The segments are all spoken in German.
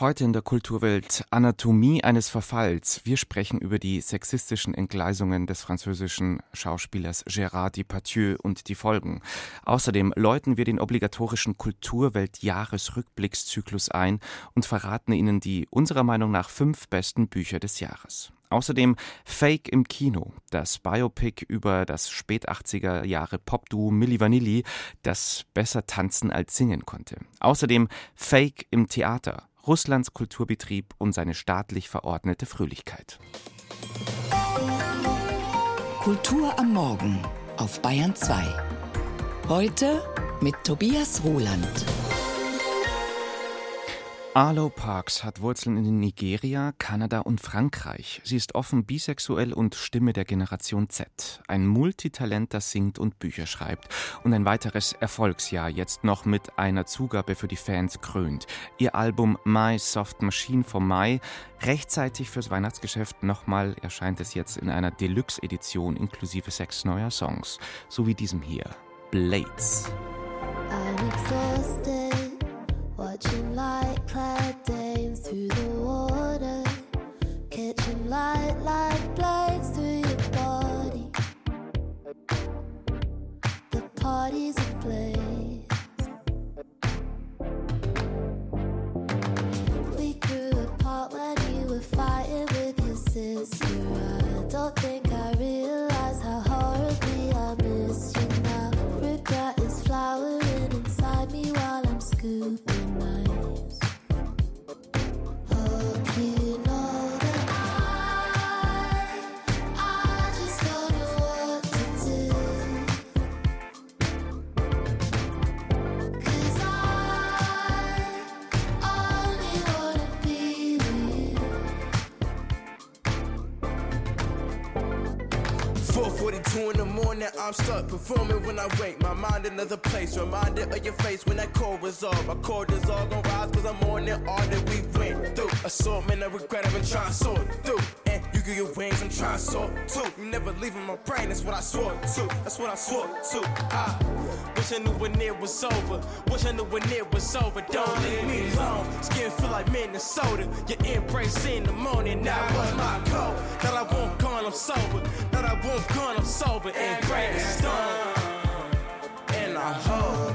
Heute in der Kulturwelt Anatomie eines Verfalls. Wir sprechen über die sexistischen Entgleisungen des französischen Schauspielers Gérard Depardieu und die Folgen. Außerdem läuten wir den obligatorischen Kulturwelt-Jahresrückblickszyklus ein und verraten Ihnen die unserer Meinung nach fünf besten Bücher des Jahres. Außerdem Fake im Kino, das Biopic über das spät 80er Jahre Popduo Milli Vanilli, das besser tanzen als singen konnte. Außerdem Fake im Theater, Russlands Kulturbetrieb und seine staatlich verordnete Fröhlichkeit. Kultur am Morgen auf Bayern 2. Heute mit Tobias Roland. Arlo Parks hat Wurzeln in Nigeria, Kanada und Frankreich. Sie ist offen bisexuell und Stimme der Generation Z. Ein Multitalent, das singt und Bücher schreibt. Und ein weiteres Erfolgsjahr jetzt noch mit einer Zugabe für die Fans krönt. Ihr Album My Soft Machine vom Mai, rechtzeitig fürs Weihnachtsgeschäft nochmal, erscheint es jetzt in einer Deluxe-Edition inklusive sechs neuer Songs. So wie diesem hier, Blades. I'm exhausted, watching light morning, I'm stuck performing when I wake. My mind another place, reminded of your face when that chord was. My cortisol gon' rise cause I'm on it all that we went through. Assortment of regret I've been trying to sort through. And you get your wings, I'm trying to soar too. You never leaving my brain, that's what I swore to. That's what I swore to. I wish I knew when it was over. Wish I knew when it was over. Don't leave me alone. Skin feel like Minnesota. Your embrace in the morning. Now what's my code? That I won't gone, I'm sober. That I won't gone, I'm sober. And great stone. And I hope.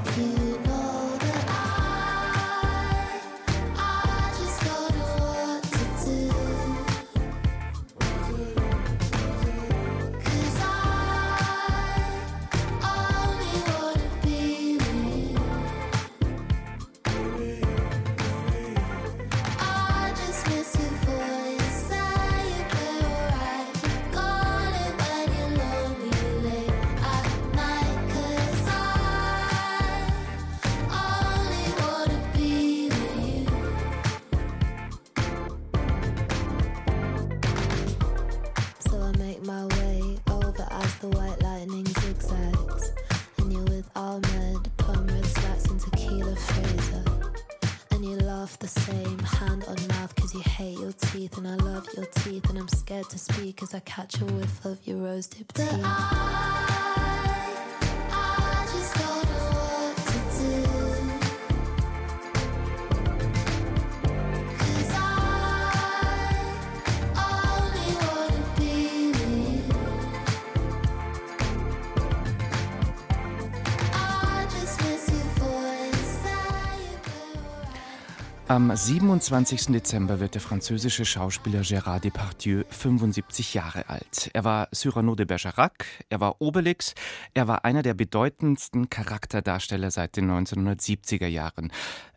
Catch a whiff of your rose dipped tea. Am 27. Dezember wird der französische Schauspieler Gérard Depardieu 75 Jahre alt. Er war Cyrano de Bergerac, er war Obelix, er war einer der bedeutendsten Charakterdarsteller seit den 1970er Jahren.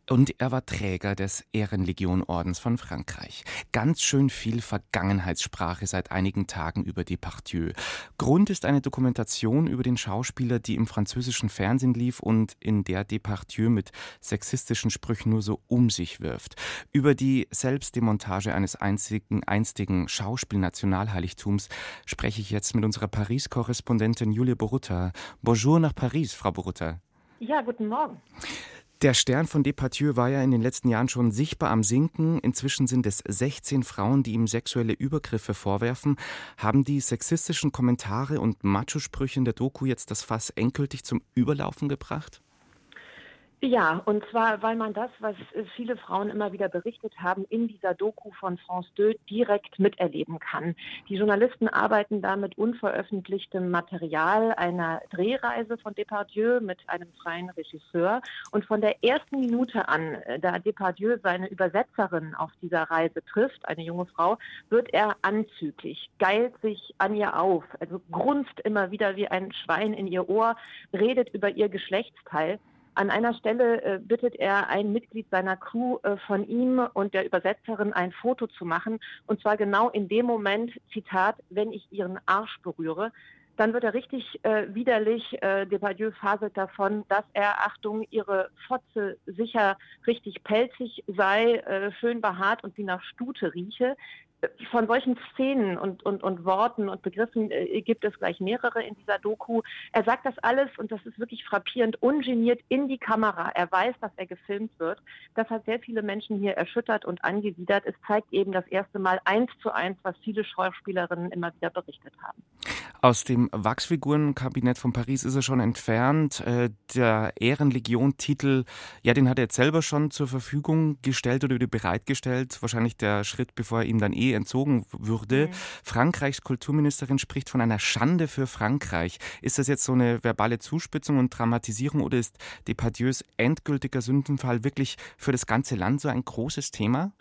Und er war Träger des Ehrenlegionordens von Frankreich. Ganz schön viel Vergangenheitssprache seit einigen Tagen über Depardieu. Grund ist eine Dokumentation über den Schauspieler, die im französischen Fernsehen lief und in der Depardieu mit sexistischen Sprüchen nur so um sich wirft. Über die Selbstdemontage eines einzigen, einstigen Schauspielnationalheiligtums spreche ich jetzt mit unserer Paris-Korrespondentin Julia Borutta. Bonjour nach Paris, Frau Borutta. Ja, guten Morgen. Der Stern von Depardieu war ja in den letzten Jahren schon sichtbar am Sinken. Inzwischen sind es 16 Frauen, die ihm sexuelle Übergriffe vorwerfen. Haben die sexistischen Kommentare und Macho-Sprüche in der Doku jetzt das Fass endgültig zum Überlaufen gebracht? Ja, und zwar, weil man das, was äh, viele Frauen immer wieder berichtet haben, in dieser Doku von France 2 direkt miterleben kann. Die Journalisten arbeiten da mit unveröffentlichtem Material einer Drehreise von Depardieu mit einem freien Regisseur. Und von der ersten Minute an, äh, da Depardieu seine Übersetzerin auf dieser Reise trifft, eine junge Frau, wird er anzüglich, geilt sich an ihr auf, also grunzt immer wieder wie ein Schwein in ihr Ohr, redet über ihr Geschlechtsteil. An einer Stelle äh, bittet er ein Mitglied seiner Crew äh, von ihm und der Übersetzerin ein Foto zu machen. Und zwar genau in dem Moment, Zitat, wenn ich ihren Arsch berühre. Dann wird er richtig äh, widerlich. Äh, Depardieu faselt davon, dass er, Achtung, ihre Fotze sicher richtig pelzig sei, äh, schön behaart und wie nach Stute rieche von solchen Szenen und, und, und Worten und Begriffen äh, gibt es gleich mehrere in dieser Doku. Er sagt das alles und das ist wirklich frappierend, ungeniert in die Kamera. Er weiß, dass er gefilmt wird. Das hat sehr viele Menschen hier erschüttert und angewidert. Es zeigt eben das erste Mal eins zu eins, was viele Schauspielerinnen immer wieder berichtet haben. Aus dem Wachsfigurenkabinett von Paris ist er schon entfernt. Äh, der Ehrenlegion-Titel, ja, den hat er jetzt selber schon zur Verfügung gestellt oder bereitgestellt. Wahrscheinlich der Schritt, bevor er ihm dann eh entzogen würde. Mhm. Frankreichs Kulturministerin spricht von einer Schande für Frankreich. Ist das jetzt so eine verbale Zuspitzung und Dramatisierung oder ist Depardieus endgültiger Sündenfall wirklich für das ganze Land so ein großes Thema?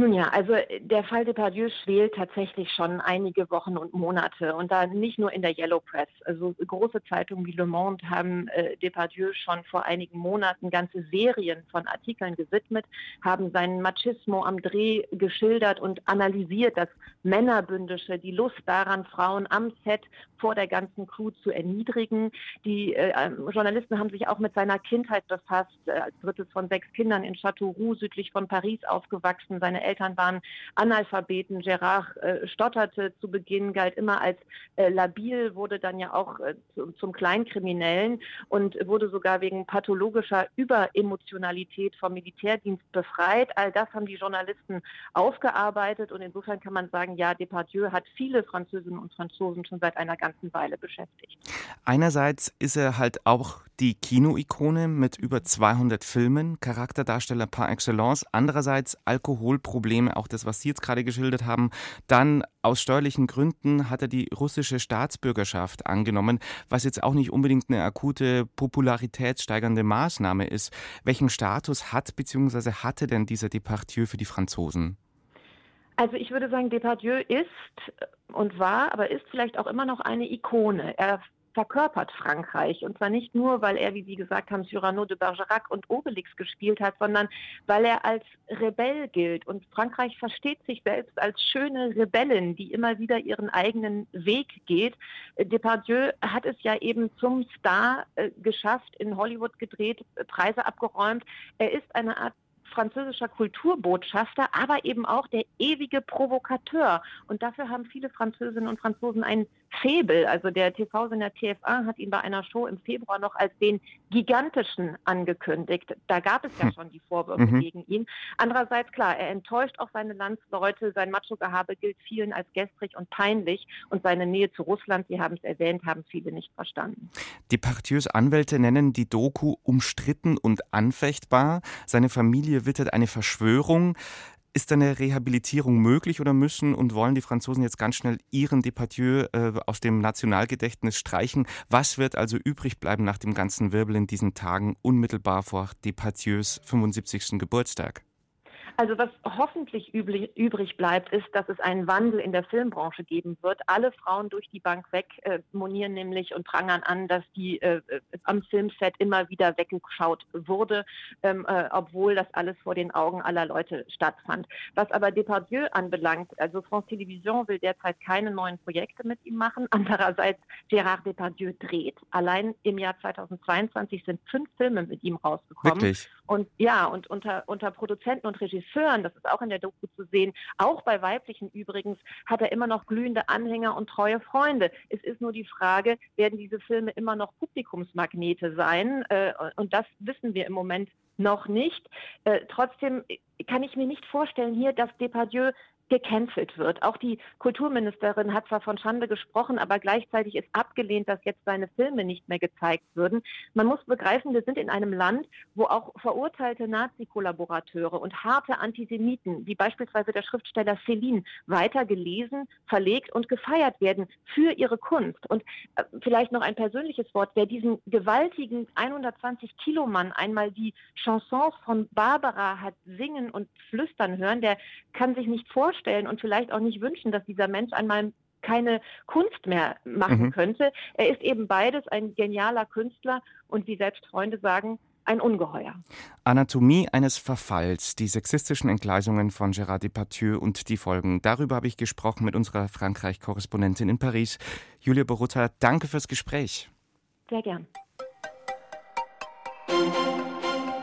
Nun ja, also äh, der Fall Depardieu schwelt tatsächlich schon einige Wochen und Monate und da nicht nur in der Yellow Press. Also große Zeitungen wie Le Monde haben äh, Depardieu schon vor einigen Monaten ganze Serien von Artikeln gewidmet, haben seinen Machismo am Dreh geschildert und analysiert, das Männerbündische, die Lust daran, Frauen am Set vor der ganzen Crew zu erniedrigen. Die äh, ähm, Journalisten haben sich auch mit seiner Kindheit befasst, äh, als drittes von sechs Kindern in Châteauroux südlich von Paris aufgewachsen. Seine Eltern waren Analphabeten. Gerard äh, stotterte zu Beginn, galt immer als äh, labil, wurde dann ja auch äh, zu, zum Kleinkriminellen und wurde sogar wegen pathologischer Überemotionalität vom Militärdienst befreit. All das haben die Journalisten aufgearbeitet und insofern kann man sagen, ja, Depardieu hat viele Französinnen und Franzosen schon seit einer ganzen Weile beschäftigt. Einerseits ist er halt auch die Kinoikone mit über 200 Filmen, Charakterdarsteller par excellence. Andererseits Alkoholprobleme Probleme, auch das, was Sie jetzt gerade geschildert haben. Dann aus steuerlichen Gründen hat er die russische Staatsbürgerschaft angenommen, was jetzt auch nicht unbedingt eine akute popularitätssteigernde Maßnahme ist. Welchen Status hat bzw. hatte denn dieser Departieu für die Franzosen? Also ich würde sagen, Depardieu ist und war, aber ist vielleicht auch immer noch eine Ikone. Er verkörpert Frankreich. Und zwar nicht nur, weil er, wie Sie gesagt haben, Cyrano de Bergerac und Obelix gespielt hat, sondern weil er als Rebell gilt. Und Frankreich versteht sich selbst als schöne Rebellin, die immer wieder ihren eigenen Weg geht. Depardieu hat es ja eben zum Star äh, geschafft, in Hollywood gedreht, Preise abgeräumt. Er ist eine Art französischer Kulturbotschafter, aber eben auch der ewige Provokateur. Und dafür haben viele Französinnen und Franzosen ein Febel. Also der TV-Sender TF1 hat ihn bei einer Show im Februar noch als den gigantischen angekündigt. Da gab es ja hm. schon die Vorwürfe mhm. gegen ihn. Andererseits, klar, er enttäuscht auch seine Landsleute. Sein Macho-Gehabe gilt vielen als gestrig und peinlich. Und seine Nähe zu Russland, Sie haben es erwähnt, haben viele nicht verstanden. Die Partieux Anwälte nennen die Doku umstritten und anfechtbar. Seine Familie wittert eine Verschwörung. Ist eine Rehabilitierung möglich oder müssen und wollen die Franzosen jetzt ganz schnell ihren Depardieu äh, aus dem Nationalgedächtnis streichen? Was wird also übrig bleiben nach dem ganzen Wirbel in diesen Tagen unmittelbar vor Departieus 75. Geburtstag? Also was hoffentlich übrig bleibt, ist, dass es einen Wandel in der Filmbranche geben wird. Alle Frauen durch die Bank weg äh, monieren nämlich und prangern an, dass die äh, am Filmset immer wieder weggeschaut wurde, ähm, äh, obwohl das alles vor den Augen aller Leute stattfand. Was aber Depardieu anbelangt, also France Television will derzeit keine neuen Projekte mit ihm machen. Andererseits Gérard Depardieu dreht. Allein im Jahr 2022 sind fünf Filme mit ihm rausgekommen. Wirklich? Und ja, und unter, unter Produzenten und Regisseuren, das ist auch in der Doku zu sehen, auch bei weiblichen übrigens, hat er immer noch glühende Anhänger und treue Freunde. Es ist nur die Frage, werden diese Filme immer noch Publikumsmagnete sein? Äh, und das wissen wir im Moment noch nicht. Äh, trotzdem kann ich mir nicht vorstellen hier, dass Depardieu gecancelt wird. Auch die Kulturministerin hat zwar von Schande gesprochen, aber gleichzeitig ist abgelehnt, dass jetzt seine Filme nicht mehr gezeigt würden. Man muss begreifen, wir sind in einem Land, wo auch verurteilte Nazi-Kollaborateure und harte Antisemiten, wie beispielsweise der Schriftsteller Céline, weiter gelesen, verlegt und gefeiert werden für ihre Kunst. Und äh, vielleicht noch ein persönliches Wort. Wer diesen gewaltigen 120 Kilo Mann einmal die Chansons von Barbara hat singen und flüstern hören, der kann sich nicht vorstellen, vorstellen und vielleicht auch nicht wünschen, dass dieser Mensch einmal keine Kunst mehr machen mhm. könnte. Er ist eben beides, ein genialer Künstler und wie selbst Freunde sagen, ein Ungeheuer. Anatomie eines Verfalls, die sexistischen Entgleisungen von Gérard Depardieu und die Folgen. Darüber habe ich gesprochen mit unserer Frankreich-Korrespondentin in Paris, Julia Borutta. Danke fürs Gespräch. Sehr gern.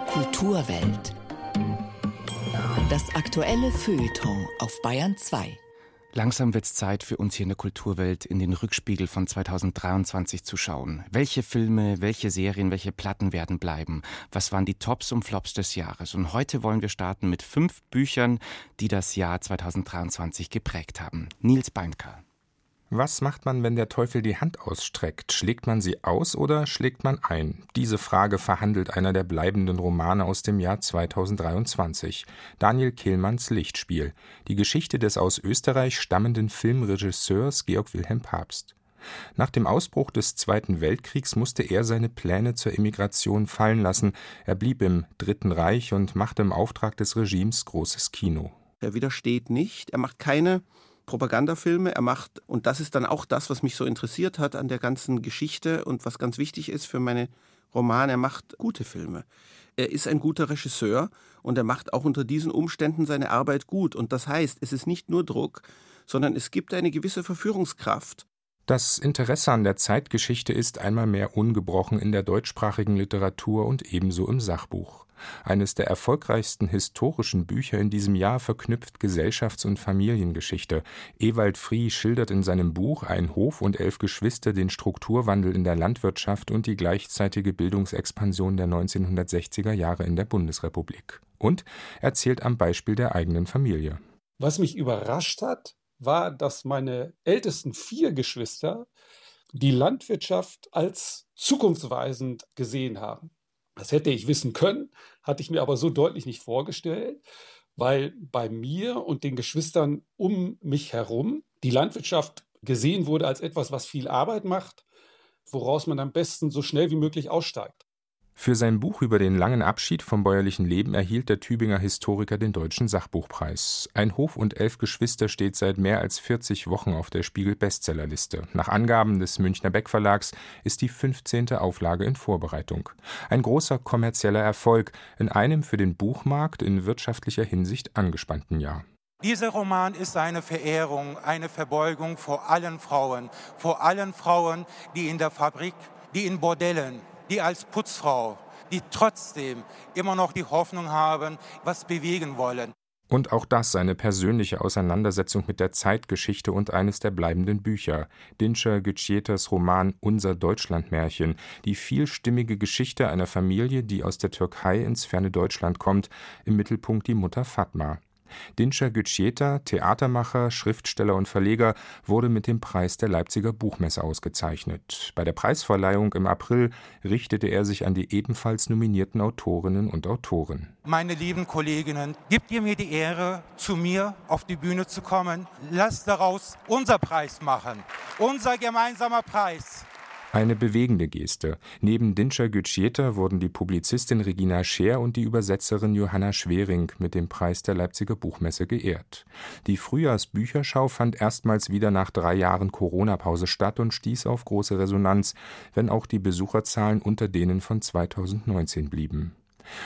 Kulturwelt. Das aktuelle Feuilleton auf Bayern 2. Langsam wird es Zeit für uns hier in der Kulturwelt in den Rückspiegel von 2023 zu schauen. Welche Filme, welche Serien, welche Platten werden bleiben? Was waren die Tops und Flops des Jahres? Und heute wollen wir starten mit fünf Büchern, die das Jahr 2023 geprägt haben. Nils Beinker. Was macht man, wenn der Teufel die Hand ausstreckt? Schlägt man sie aus oder schlägt man ein? Diese Frage verhandelt einer der bleibenden Romane aus dem Jahr 2023. Daniel Kehlmanns Lichtspiel. Die Geschichte des aus Österreich stammenden Filmregisseurs Georg Wilhelm Papst. Nach dem Ausbruch des Zweiten Weltkriegs musste er seine Pläne zur Emigration fallen lassen. Er blieb im Dritten Reich und machte im Auftrag des Regimes großes Kino. Er widersteht nicht, er macht keine Propagandafilme. Er macht, und das ist dann auch das, was mich so interessiert hat an der ganzen Geschichte und was ganz wichtig ist für meine Romane, er macht gute Filme. Er ist ein guter Regisseur und er macht auch unter diesen Umständen seine Arbeit gut. Und das heißt, es ist nicht nur Druck, sondern es gibt eine gewisse Verführungskraft. Das Interesse an der Zeitgeschichte ist einmal mehr ungebrochen in der deutschsprachigen Literatur und ebenso im Sachbuch. Eines der erfolgreichsten historischen Bücher in diesem Jahr verknüpft Gesellschafts- und Familiengeschichte. Ewald Frie schildert in seinem Buch Ein Hof und elf Geschwister den Strukturwandel in der Landwirtschaft und die gleichzeitige Bildungsexpansion der 1960er Jahre in der Bundesrepublik. Und erzählt am Beispiel der eigenen Familie. Was mich überrascht hat, war, dass meine ältesten vier Geschwister die Landwirtschaft als zukunftsweisend gesehen haben. Das hätte ich wissen können, hatte ich mir aber so deutlich nicht vorgestellt, weil bei mir und den Geschwistern um mich herum die Landwirtschaft gesehen wurde als etwas, was viel Arbeit macht, woraus man am besten so schnell wie möglich aussteigt. Für sein Buch über den langen Abschied vom bäuerlichen Leben erhielt der Tübinger Historiker den Deutschen Sachbuchpreis. Ein Hof und elf Geschwister steht seit mehr als 40 Wochen auf der Spiegel-Bestsellerliste. Nach Angaben des Münchner Beck Verlags ist die 15. Auflage in Vorbereitung. Ein großer kommerzieller Erfolg in einem für den Buchmarkt in wirtschaftlicher Hinsicht angespannten Jahr. Dieser Roman ist eine Verehrung, eine Verbeugung vor allen Frauen, vor allen Frauen, die in der Fabrik, die in Bordellen, die als Putzfrau, die trotzdem immer noch die Hoffnung haben, was bewegen wollen. Und auch das eine persönliche Auseinandersetzung mit der Zeitgeschichte und eines der bleibenden Bücher. Dinscher Gütscheters Roman Unser Deutschlandmärchen, die vielstimmige Geschichte einer Familie, die aus der Türkei ins ferne Deutschland kommt, im Mittelpunkt die Mutter Fatma. Dinscher Gütscheta, Theatermacher, Schriftsteller und Verleger, wurde mit dem Preis der Leipziger Buchmesse ausgezeichnet. Bei der Preisverleihung im April richtete er sich an die ebenfalls nominierten Autorinnen und Autoren. Meine lieben Kolleginnen, gebt ihr mir die Ehre, zu mir auf die Bühne zu kommen. Lasst daraus unser Preis machen. Unser gemeinsamer Preis. Eine bewegende Geste. Neben Dinscher Gütschieter wurden die Publizistin Regina Scheer und die Übersetzerin Johanna Schwering mit dem Preis der Leipziger Buchmesse geehrt. Die Frühjahrsbücherschau fand erstmals wieder nach drei Jahren Corona-Pause statt und stieß auf große Resonanz, wenn auch die Besucherzahlen unter denen von 2019 blieben.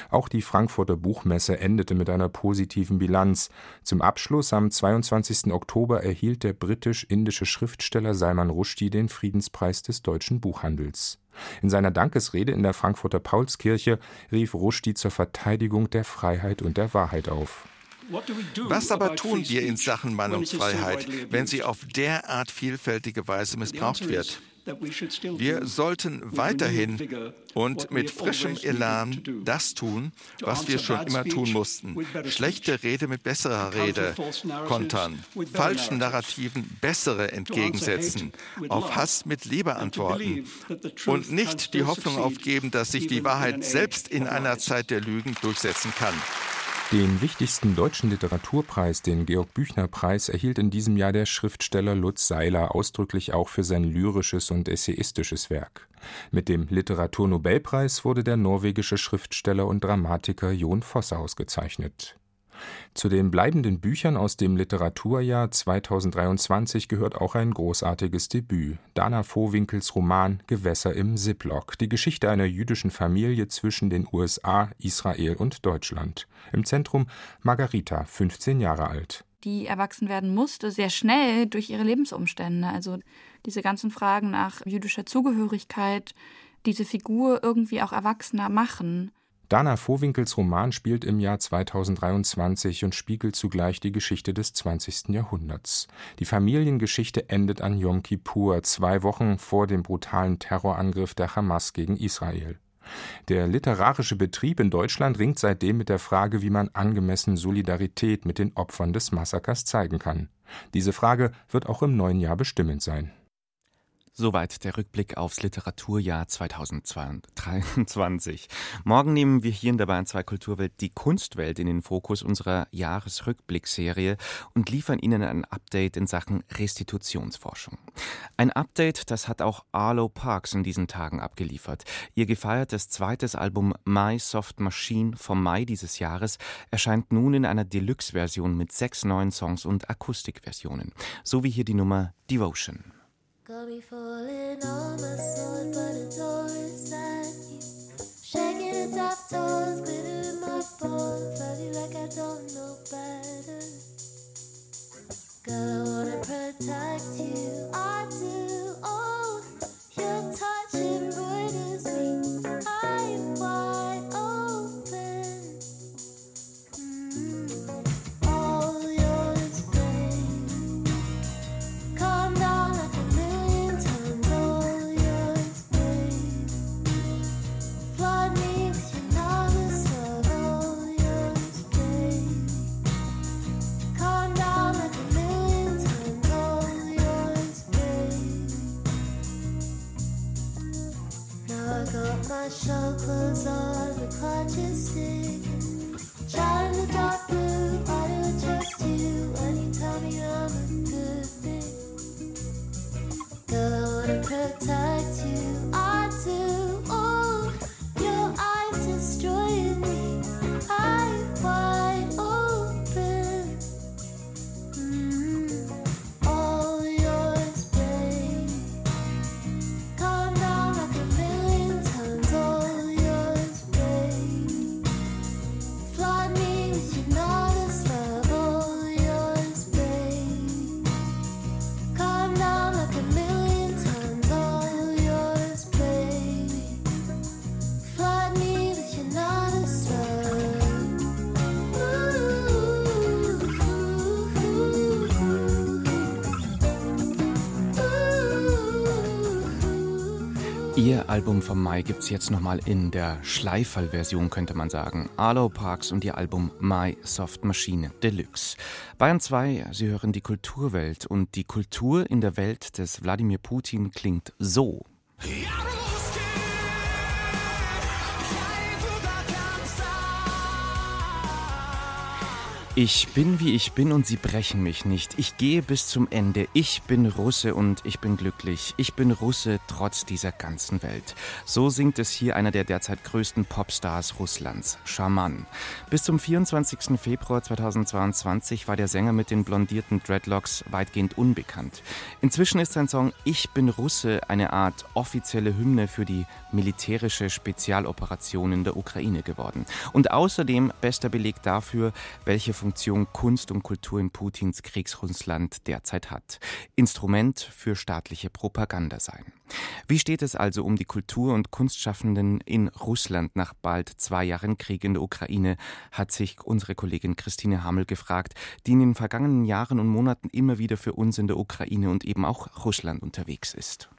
Auch die Frankfurter Buchmesse endete mit einer positiven Bilanz. Zum Abschluss am 22. Oktober erhielt der britisch-indische Schriftsteller Salman Rushdie den Friedenspreis des deutschen Buchhandels. In seiner Dankesrede in der Frankfurter Paulskirche rief Rushdie zur Verteidigung der Freiheit und der Wahrheit auf. Was aber tun wir in Sachen Meinungsfreiheit, wenn sie auf derart vielfältige Weise missbraucht wird? Wir sollten weiterhin und mit frischem Elan das tun, was wir schon immer tun mussten. Schlechte Rede mit besserer Rede kontern, falschen Narrativen bessere entgegensetzen, auf Hass mit Liebe antworten. und nicht die Hoffnung aufgeben, dass sich die Wahrheit selbst in einer Zeit der Lügen durchsetzen kann. Den wichtigsten deutschen Literaturpreis, den Georg-Büchner-Preis, erhielt in diesem Jahr der Schriftsteller Lutz Seiler ausdrücklich auch für sein lyrisches und essayistisches Werk. Mit dem Literaturnobelpreis wurde der norwegische Schriftsteller und Dramatiker Jon Fosse ausgezeichnet. Zu den bleibenden Büchern aus dem Literaturjahr 2023 gehört auch ein großartiges Debüt: Dana Vohwinkels Roman Gewässer im Ziplock, die Geschichte einer jüdischen Familie zwischen den USA, Israel und Deutschland. Im Zentrum Margarita, 15 Jahre alt. Die erwachsen werden musste, sehr schnell durch ihre Lebensumstände. Also diese ganzen Fragen nach jüdischer Zugehörigkeit, diese Figur irgendwie auch erwachsener machen. Dana Vohwinkels Roman spielt im Jahr 2023 und spiegelt zugleich die Geschichte des 20. Jahrhunderts. Die Familiengeschichte endet an Yom Kippur, zwei Wochen vor dem brutalen Terrorangriff der Hamas gegen Israel. Der literarische Betrieb in Deutschland ringt seitdem mit der Frage, wie man angemessen Solidarität mit den Opfern des Massakers zeigen kann. Diese Frage wird auch im neuen Jahr bestimmend sein. Soweit der Rückblick aufs Literaturjahr 2023. Morgen nehmen wir hier in der Bayern 2 Kulturwelt die Kunstwelt in den Fokus unserer Jahresrückblickserie und liefern Ihnen ein Update in Sachen Restitutionsforschung. Ein Update, das hat auch Arlo Parks in diesen Tagen abgeliefert. Ihr gefeiertes zweites Album My Soft Machine vom Mai dieses Jahres erscheint nun in einer Deluxe-Version mit sechs neuen Songs und Akustikversionen. So wie hier die Nummer Devotion. Got me falling on my sword, but it's at you. Shaking the top toes, glitter in my bones. Felt you like I don't know better. Girl, I wanna protect you. I do. Ihr Album vom Mai gibt's jetzt nochmal in der Schleiferl-Version, könnte man sagen. Arlo Parks und ihr Album My Soft Machine Deluxe. Bayern 2, Sie hören die Kulturwelt und die Kultur in der Welt des Wladimir Putin klingt so. Ich bin wie ich bin und sie brechen mich nicht. Ich gehe bis zum Ende. Ich bin Russe und ich bin glücklich. Ich bin Russe trotz dieser ganzen Welt. So singt es hier einer der derzeit größten Popstars Russlands, Schaman. Bis zum 24. Februar 2022 war der Sänger mit den blondierten Dreadlocks weitgehend unbekannt. Inzwischen ist sein Song Ich bin Russe eine Art offizielle Hymne für die militärische Spezialoperation in der Ukraine geworden. Und außerdem bester Beleg dafür, welche Funktion Kunst und Kultur in Putins Kriegsrussland derzeit hat. Instrument für staatliche Propaganda sein. Wie steht es also um die Kultur- und Kunstschaffenden in Russland nach bald zwei Jahren Krieg in der Ukraine, hat sich unsere Kollegin Christine Hamel gefragt, die in den vergangenen Jahren und Monaten immer wieder für uns in der Ukraine und eben auch Russland unterwegs ist.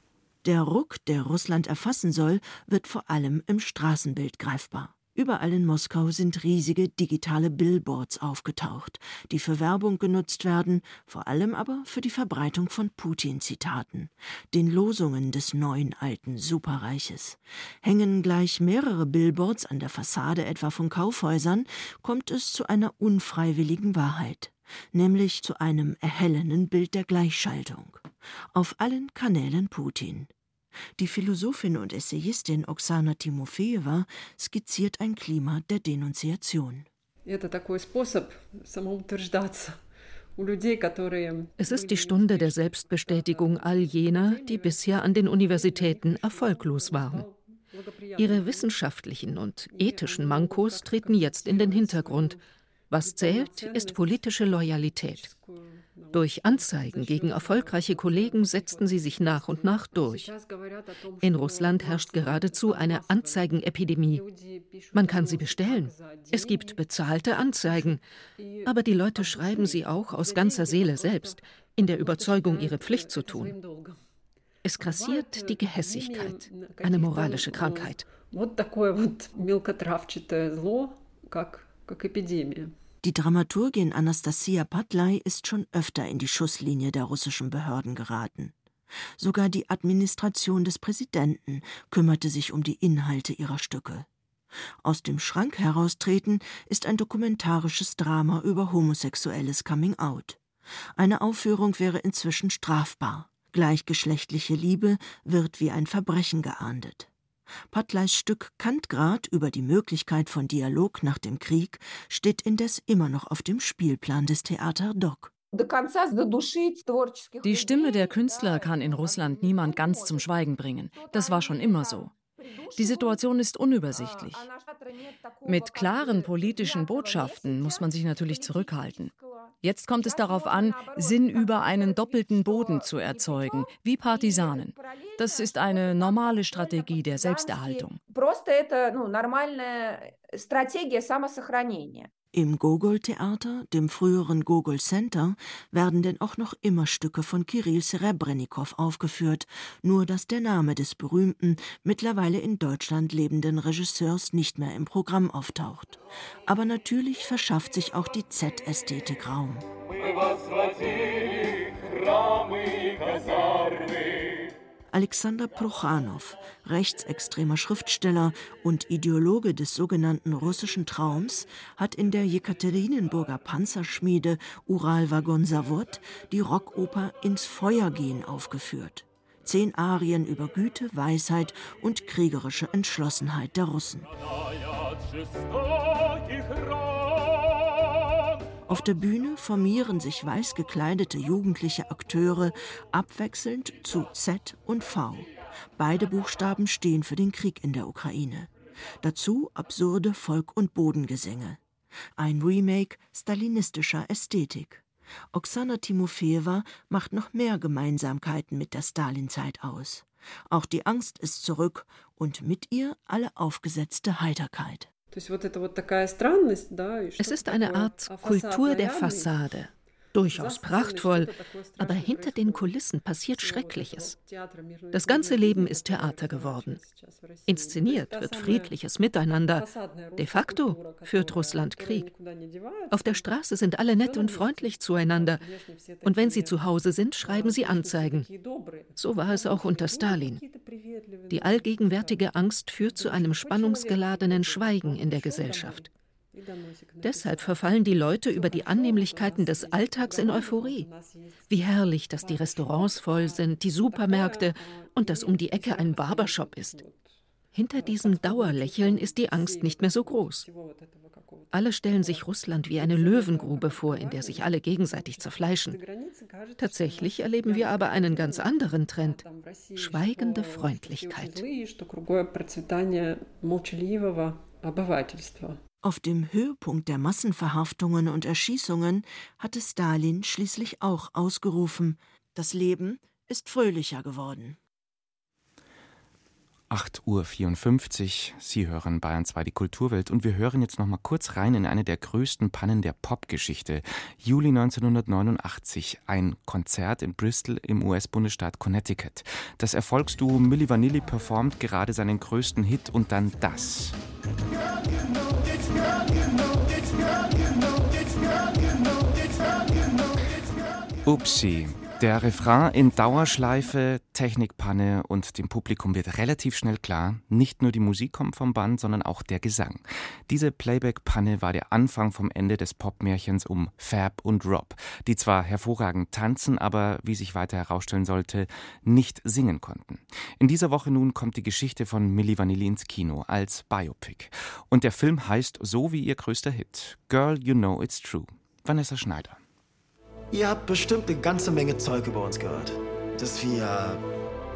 Der Ruck, der Russland erfassen soll, wird vor allem im Straßenbild greifbar. Überall in Moskau sind riesige digitale Billboards aufgetaucht, die für Werbung genutzt werden, vor allem aber für die Verbreitung von Putin-Zitaten, den Losungen des neuen alten Superreiches. Hängen gleich mehrere Billboards an der Fassade etwa von Kaufhäusern, kommt es zu einer unfreiwilligen Wahrheit, nämlich zu einem erhellenden Bild der Gleichschaltung. Auf allen Kanälen Putin. Die Philosophin und Essayistin Oksana Timofejewa skizziert ein Klima der Denunziation. Es ist die Stunde der Selbstbestätigung all jener, die bisher an den Universitäten erfolglos waren. Ihre wissenschaftlichen und ethischen Mankos treten jetzt in den Hintergrund. Was zählt, ist politische Loyalität. Durch Anzeigen gegen erfolgreiche Kollegen setzten sie sich nach und nach durch. In Russland herrscht geradezu eine Anzeigenepidemie. Man kann sie bestellen. Es gibt bezahlte Anzeigen. Aber die Leute schreiben sie auch aus ganzer Seele selbst, in der Überzeugung, ihre Pflicht zu tun. Es grassiert die Gehässigkeit, eine moralische Krankheit. Die Dramaturgin Anastasia Patlay ist schon öfter in die Schusslinie der russischen Behörden geraten. Sogar die Administration des Präsidenten kümmerte sich um die Inhalte ihrer Stücke. Aus dem Schrank heraustreten ist ein dokumentarisches Drama über homosexuelles Coming Out. Eine Aufführung wäre inzwischen strafbar. Gleichgeschlechtliche Liebe wird wie ein Verbrechen geahndet. Pattleis Stück Kantgrad über die Möglichkeit von Dialog nach dem Krieg steht indes immer noch auf dem Spielplan des Theater Doc. Die Stimme der Künstler kann in Russland niemand ganz zum Schweigen bringen. Das war schon immer so. Die Situation ist unübersichtlich. Mit klaren politischen Botschaften muss man sich natürlich zurückhalten. Jetzt kommt es darauf an, Sinn über einen doppelten Boden zu erzeugen, wie Partisanen. Das ist eine normale Strategie der Selbsterhaltung. Im Gogol-Theater, dem früheren Gogol Center, werden denn auch noch immer Stücke von Kirill Serebrennikov aufgeführt, nur dass der Name des berühmten, mittlerweile in Deutschland lebenden Regisseurs nicht mehr im Programm auftaucht. Aber natürlich verschafft sich auch die Z-Ästhetik Raum. Alexander Prochanow, rechtsextremer Schriftsteller und Ideologe des sogenannten russischen Traums, hat in der Jekaterinenburger Panzerschmiede Uralwagonsawod die Rockoper Ins Feuer gehen aufgeführt. Zehn Arien über Güte, Weisheit und kriegerische Entschlossenheit der Russen. Auf der Bühne formieren sich weiß gekleidete jugendliche Akteure abwechselnd zu Z und V. Beide Buchstaben stehen für den Krieg in der Ukraine. Dazu absurde Volk- und Bodengesänge. Ein Remake stalinistischer Ästhetik. Oksana Timofeeva macht noch mehr Gemeinsamkeiten mit der Stalinzeit aus. Auch die Angst ist zurück und mit ihr alle aufgesetzte Heiterkeit. Es ist eine Art Kultur der Fassade durchaus prachtvoll, aber hinter den Kulissen passiert Schreckliches. Das ganze Leben ist Theater geworden. Inszeniert wird friedliches Miteinander. De facto führt Russland Krieg. Auf der Straße sind alle nett und freundlich zueinander. Und wenn sie zu Hause sind, schreiben sie Anzeigen. So war es auch unter Stalin. Die allgegenwärtige Angst führt zu einem spannungsgeladenen Schweigen in der Gesellschaft. Deshalb verfallen die Leute über die Annehmlichkeiten des Alltags in Euphorie. Wie herrlich, dass die Restaurants voll sind, die Supermärkte und dass um die Ecke ein Barbershop ist. Hinter diesem Dauerlächeln ist die Angst nicht mehr so groß. Alle stellen sich Russland wie eine Löwengrube vor, in der sich alle gegenseitig zerfleischen. Tatsächlich erleben wir aber einen ganz anderen Trend. Schweigende Freundlichkeit. Auf dem Höhepunkt der Massenverhaftungen und Erschießungen hatte Stalin schließlich auch ausgerufen, das Leben ist fröhlicher geworden. 8.54 Uhr. Sie hören Bayern 2 die Kulturwelt und wir hören jetzt noch mal kurz rein in eine der größten Pannen der Popgeschichte. Juli 1989, ein Konzert in Bristol im US-Bundesstaat Connecticut. Das Erfolgsduo Milli Vanilli performt gerade seinen größten Hit und dann das. Upsi, der Refrain in Dauerschleife, Technikpanne und dem Publikum wird relativ schnell klar, nicht nur die Musik kommt vom Band, sondern auch der Gesang. Diese Playback-Panne war der Anfang vom Ende des Popmärchens um Fab und Rob, die zwar hervorragend tanzen, aber, wie sich weiter herausstellen sollte, nicht singen konnten. In dieser Woche nun kommt die Geschichte von Milli Vanilli ins Kino als Biopic. Und der Film heißt so wie ihr größter Hit, Girl, You Know It's True. Vanessa Schneider. Ihr habt bestimmt eine ganze Menge Zeug über uns gehört. Dass wir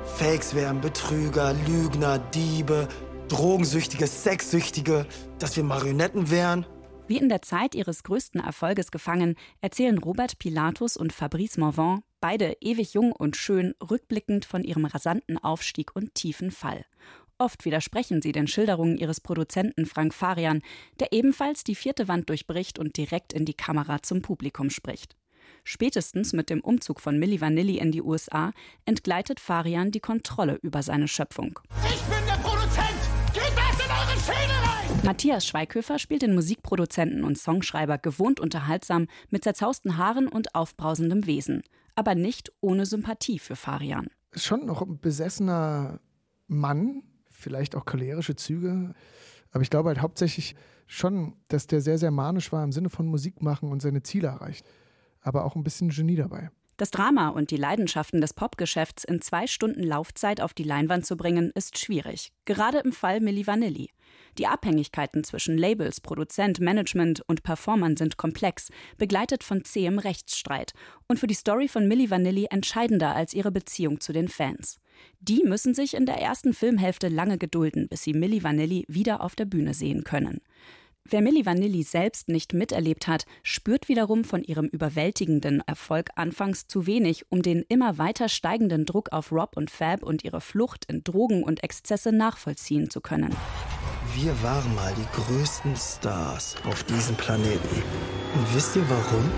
Fakes wären, Betrüger, Lügner, Diebe, Drogensüchtige, Sexsüchtige, dass wir Marionetten wären. Wie in der Zeit ihres größten Erfolges gefangen, erzählen Robert Pilatus und Fabrice Morvan, beide ewig jung und schön, rückblickend von ihrem rasanten Aufstieg und tiefen Fall. Oft widersprechen sie den Schilderungen ihres Produzenten Frank Farian, der ebenfalls die vierte Wand durchbricht und direkt in die Kamera zum Publikum spricht. Spätestens mit dem Umzug von Milli Vanilli in die USA entgleitet Farian die Kontrolle über seine Schöpfung. Ich bin der Produzent! Geht das in eure Szene rein! Matthias Schweighöfer spielt den Musikproduzenten und Songschreiber gewohnt unterhaltsam mit zerzausten Haaren und aufbrausendem Wesen, aber nicht ohne Sympathie für Farian. Schon noch ein besessener Mann, vielleicht auch cholerische Züge, aber ich glaube halt hauptsächlich schon, dass der sehr, sehr manisch war im Sinne von Musik machen und seine Ziele erreicht aber auch ein bisschen Genie dabei. Das Drama und die Leidenschaften des Popgeschäfts in zwei Stunden Laufzeit auf die Leinwand zu bringen, ist schwierig. Gerade im Fall Milli Vanilli. Die Abhängigkeiten zwischen Labels, Produzent, Management und Performern sind komplex, begleitet von zähem Rechtsstreit und für die Story von Milli Vanilli entscheidender als ihre Beziehung zu den Fans. Die müssen sich in der ersten Filmhälfte lange gedulden, bis sie Milli Vanilli wieder auf der Bühne sehen können. Wer Milli Vanilli selbst nicht miterlebt hat, spürt wiederum von ihrem überwältigenden Erfolg anfangs zu wenig, um den immer weiter steigenden Druck auf Rob und Fab und ihre Flucht in Drogen und Exzesse nachvollziehen zu können. Wir waren mal die größten Stars auf diesem Planeten. Und wisst ihr warum?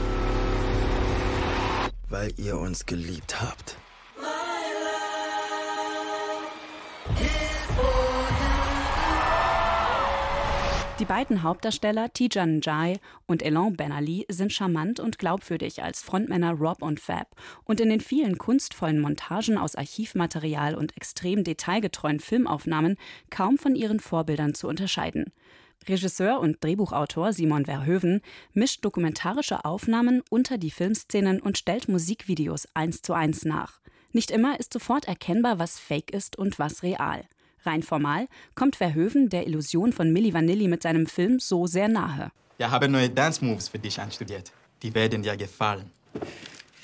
Weil ihr uns geliebt habt. Die beiden Hauptdarsteller Tijan Jai und Elan Ben Ali sind charmant und glaubwürdig als Frontmänner Rob und Fab und in den vielen kunstvollen Montagen aus Archivmaterial und extrem detailgetreuen Filmaufnahmen kaum von ihren Vorbildern zu unterscheiden. Regisseur und Drehbuchautor Simon Verhoeven mischt dokumentarische Aufnahmen unter die Filmszenen und stellt Musikvideos eins zu eins nach. Nicht immer ist sofort erkennbar, was Fake ist und was real. Rein formal kommt Verhoeven der Illusion von Milli Vanilli mit seinem Film so sehr nahe. Wir haben neue Dance Moves für dich einstudiert. Die werden dir gefallen.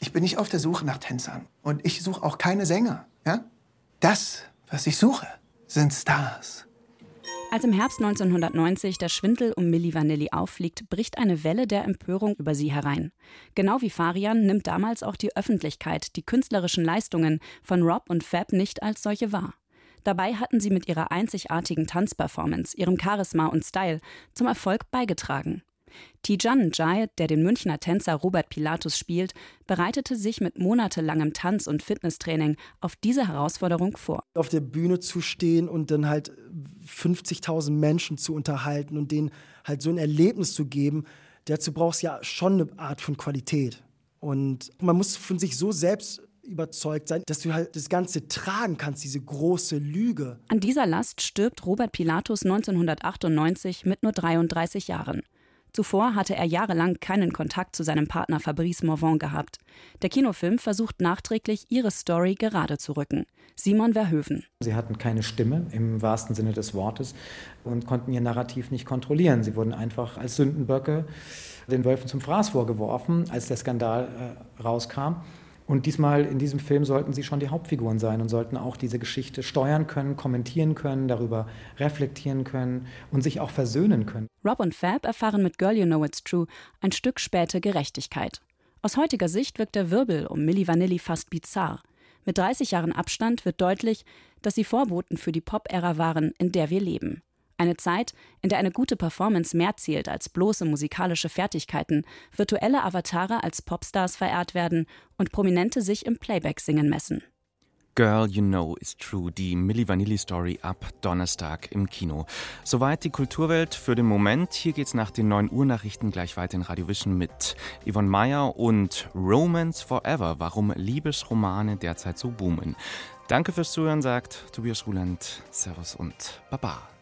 Ich bin nicht auf der Suche nach Tänzern und ich suche auch keine Sänger, ja? Das, was ich suche, sind Stars. Als im Herbst 1990 der Schwindel um Milli Vanilli auffliegt, bricht eine Welle der Empörung über sie herein. Genau wie Farian nimmt damals auch die Öffentlichkeit die künstlerischen Leistungen von Rob und Fab nicht als solche wahr. Dabei hatten sie mit ihrer einzigartigen Tanzperformance, ihrem Charisma und Style zum Erfolg beigetragen. Tijan Jai, der den Münchner Tänzer Robert Pilatus spielt, bereitete sich mit monatelangem Tanz- und Fitnesstraining auf diese Herausforderung vor. Auf der Bühne zu stehen und dann halt 50.000 Menschen zu unterhalten und denen halt so ein Erlebnis zu geben, dazu brauchst du ja schon eine Art von Qualität. Und man muss von sich so selbst überzeugt sein, dass du halt das Ganze tragen kannst, diese große Lüge. An dieser Last stirbt Robert Pilatus 1998 mit nur 33 Jahren. Zuvor hatte er jahrelang keinen Kontakt zu seinem Partner Fabrice Morvan gehabt. Der Kinofilm versucht nachträglich ihre Story gerade zu rücken. Simon Verhoeven. Sie hatten keine Stimme im wahrsten Sinne des Wortes und konnten ihr Narrativ nicht kontrollieren. Sie wurden einfach als Sündenböcke den Wölfen zum Fraß vorgeworfen, als der Skandal äh, rauskam. Und diesmal in diesem Film sollten sie schon die Hauptfiguren sein und sollten auch diese Geschichte steuern können, kommentieren können, darüber reflektieren können und sich auch versöhnen können. Rob und Fab erfahren mit Girl You Know It's True ein Stück späte Gerechtigkeit. Aus heutiger Sicht wirkt der Wirbel um Milli Vanilli fast bizarr. Mit 30 Jahren Abstand wird deutlich, dass sie Vorboten für die Pop-Ära waren, in der wir leben. Eine Zeit, in der eine gute Performance mehr zählt als bloße musikalische Fertigkeiten, virtuelle Avatare als Popstars verehrt werden und Prominente sich im Playback-Singen messen. Girl You Know Is True, die Milli Vanilli Story ab Donnerstag im Kino. Soweit die Kulturwelt für den Moment. Hier geht's nach den 9 Uhr Nachrichten gleich weiter in Radio Vision mit Yvonne Meyer und Romance Forever, warum Liebesromane derzeit so boomen. Danke fürs Zuhören, sagt Tobias Ruland. Servus und Baba.